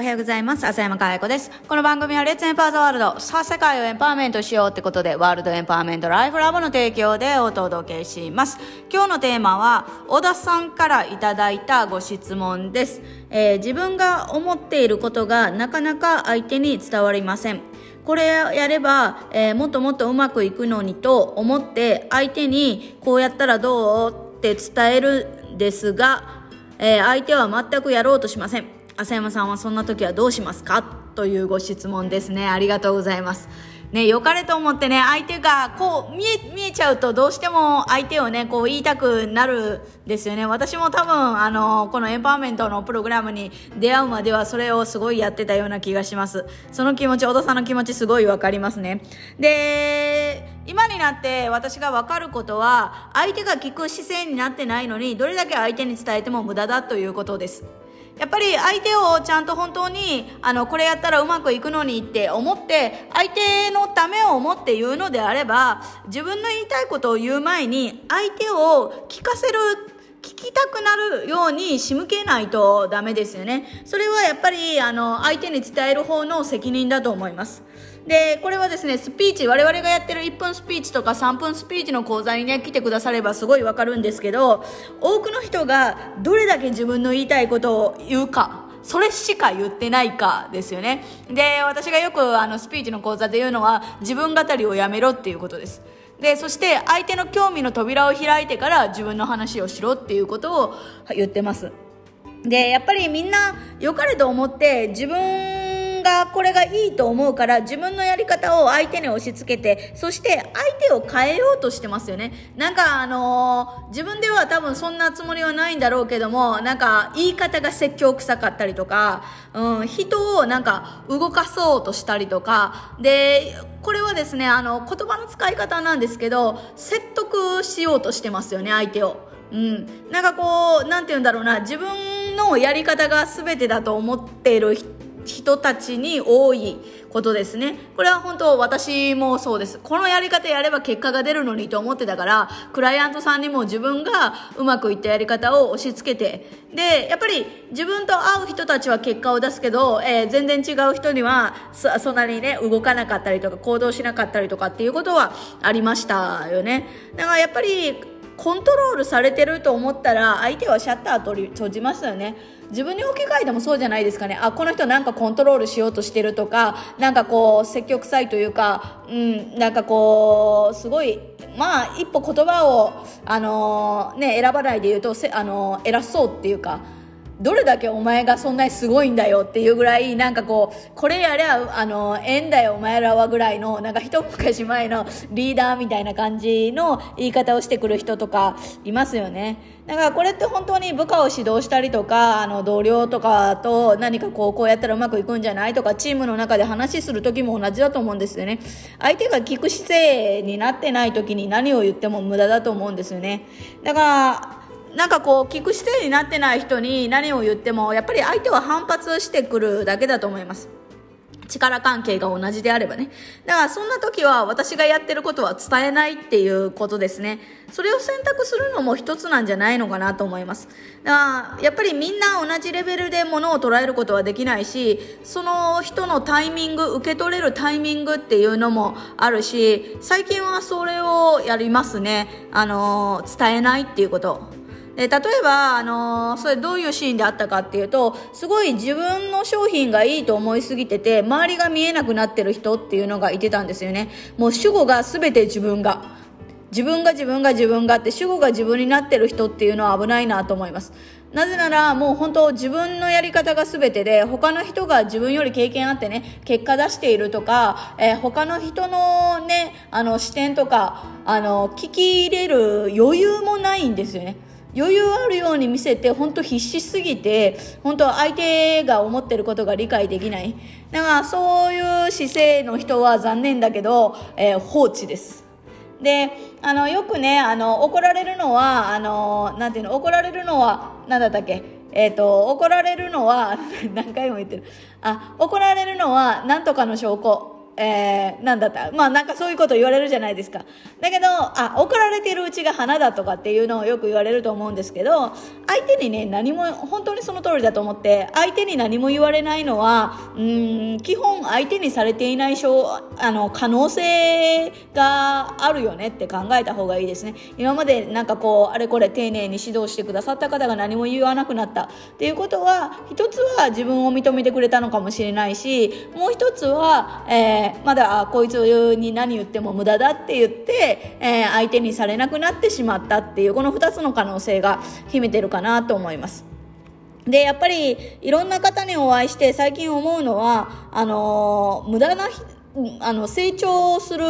おはようございます。浅山かや子です。この番組はレッツエンパワーザワールド。さあ、世界をエンパワーメントしようってことで、ワールドエンパワーメントライフラボの提供でお届けします。今日のテーマは、小田さんからいただいたご質問です。えー自分が思っていることがなかなか相手に伝わりません。これやれば、えーもっともっとうまくいくのにと思って相手にこうやったらどうって伝えるんですが、えー相手は全くやろうとしません浅山さんはそんな時はどうしますか？というご質問ですねありがとうございますね、良かれと思ってね、相手がこう見え、見えちゃうとどうしても相手をね、こう言いたくなるんですよね。私も多分、あの、このエンパワーメントのプログラムに出会うまではそれをすごいやってたような気がします。その気持ち、小田さんの気持ちすごいわかりますね。で、今になって私がわかることは、相手が聞く姿勢になってないのに、どれだけ相手に伝えても無駄だということです。やっぱり相手をちゃんと本当にあのこれやったらうまくいくのにって思って相手のためを思って言うのであれば自分の言いたいことを言う前に相手を聞かせる聞きたくなるように仕向けないとダメですよね。それはやっぱりあの相手に伝える方の責任だと思います。でこれはですねスピーチ我々がやってる1分スピーチとか3分スピーチの講座にね来てくださればすごいわかるんですけど多くの人がどれだけ自分の言いたいことを言うかそれしか言ってないかですよね。で私がよくあのスピーチの講座で言うのは自分語りをやめろっていうことです。でそして相手の興味の扉を開いてから自分の話をしろっていうことを言ってます。でやっぱりみんな良かれと思って自分がこれがいいと思うから自分のやり方を相手に押し付けてそして相手を変えようとしてますよね。なんかあのー自分では多分そんなつもりはないんだろうけどもなんか言い方が説教臭かったりとか、うん、人をなんか動かそうとしたりとか。でこれはですねあの言葉の使い方なんですけど説得しようとしてますよね相手を。うん、なんかこうなんて言うんだろうな自分のやり方が全てだと思っている人人たちに多いことですね。これは本当私もそうです。このやり方やれば結果が出るのにと思ってたからクライアントさんにも自分がうまくいったやり方を押し付けてでやっぱり自分と会う人たちは結果を出すけど、えー全然違う人にはそそんなにね動かなかったりとか行動しなかったりとかっていうことはありましたよね。だからやっぱりコントロールされてると思ったら相手はシャッター取り閉じますよね。自分に置き換えてもそうじゃないですかね。あこの人なんかコントロールしようとしてるとかなんかこう積極臭いというかうんなんかこうすごいまあ一歩言葉をあのね選ばないで言うとせあの偉そうっていうかどれだけお前がそんなにすごいんだよっていうぐらいなんかこうこれやりゃあのえんだよお前らはぐらいのなんか一昔前のリーダーみたいな感じの言い方をしてくる人とかいますよね。だからこれって本当に部下を指導したりとかあの同僚とかと何かこうこうやったらうまくいくんじゃないとかチームの中で話する時も同じだと思うんですよね。相手が聞く姿勢になってない時に何を言っても無駄だと思うんですよね。だからなんかこう聞く姿勢になってない人に何を言ってもやっぱり相手は反発してくるだけだと思います。力関係が同じであればね。だからそんな時は私がやってることは伝えないっていうことですね。それを選択するのも一つなんじゃないのかなと思います。だからやっぱりみんな同じレベルで物を捉えることはできないしその人のタイミング受け取れるタイミングっていうのもあるし最近はそれをやりますね。あの伝えないっていうこと。で例えば、あのーそれどういうシーンであったかっていうとすごい自分の商品がいいと思いすぎてて周りが見えなくなってる人っていうのがいてたんですよね。もう主語が全て自分が。自分が自分が自分がって主語が自分になってる人っていうのは危ないなと思います。なぜならもう本当自分のやり方が全てで他の人が自分より経験あってね結果出しているとか、えー他の人のねあの視点とかあの聞き入れる余裕もないんですよね。余裕あるように見せて本当必死すぎて本当相手が思ってることが理解できない。だからそういう姿勢の人は残念だけど、えー放置です。であのよくねあの怒られるのはあのなんていうの怒られるのは何だったっけえっ、と怒られるのは 何回も言ってる。あ怒られるのは何とかの証拠。えー、なんだった？まあなんかそういうこと言われるじゃないですか。だけど、あ、怒られてるうちが花だとかっていうのをよく言われると思うんですけど、相手にね、何も、本当にその通りだと思って、相手に何も言われないのは、うん、基本相手にされていないあの可能性があるよねって考えた方がいいですね。今までなんかこう、あれこれ丁寧に指導してくださった方が何も言わなくなったっていうことは、一つは自分を認めてくれたのかもしれないし、もう一つは、えー、まだこいつに何言っても無駄だって言って、えー、相手にされなくなってしまったっていうこの2つの可能性が秘めてるかなと思います。で、やっぱりいろんな方にお会いして最近思うのは、あのー、無駄なあの成長する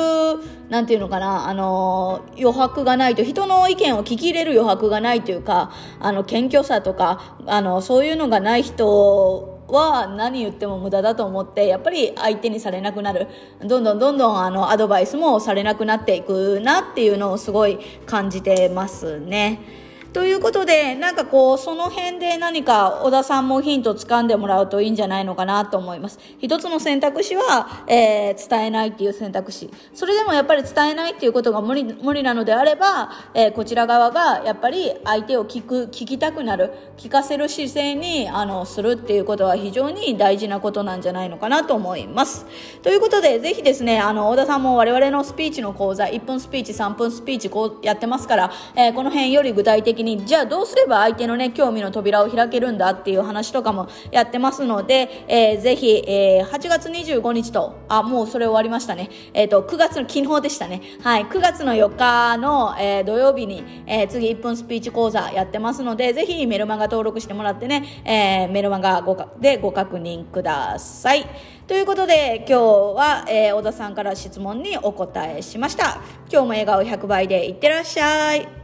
なんていうのかなあの余白がないと人の意見を聞き入れる余白がないというかあの謙虚さとかあのそういうのがない人は何言っても無駄だと思ってやっぱり相手にされなくなるどんどんどんどんあのアドバイスもされなくなっていくなっていうのをすごい感じてますね。ということで、なんかこう、その辺で何か小田さんもヒント掴んでもらうといいんじゃないのかなと思います。一つの選択肢は、えー、伝えないっていう選択肢。それでもやっぱり伝えないっていうことが無理、無理なのであれば、えー、こちら側がやっぱり相手を聞く、聞きたくなる、聞かせる姿勢に、あの、するっていうことは非常に大事なことなんじゃないのかなと思います。ということで、ぜひですね、あの、小田さんも我々のスピーチの講座、1分スピーチ、3分スピーチ、こうやってますから、えー、この辺より具体的にじゃあどうすれば相手のね興味の扉を開けるんだっていう話とかもやってますので、えー、ぜひ、えー、8月25日とあもうそれ終わりましたね。えっ、ー、と9月の昨日でしたね。はい9月の4日の、えー、土曜日に、えー、次1分スピーチ講座やってますのでぜひメルマガ登録してもらってね、えー、メルマガごかでご確認ください。ということで今日は、えー、小田さんから質問にお答えしました。今日も笑顔100倍でいってらっしゃい。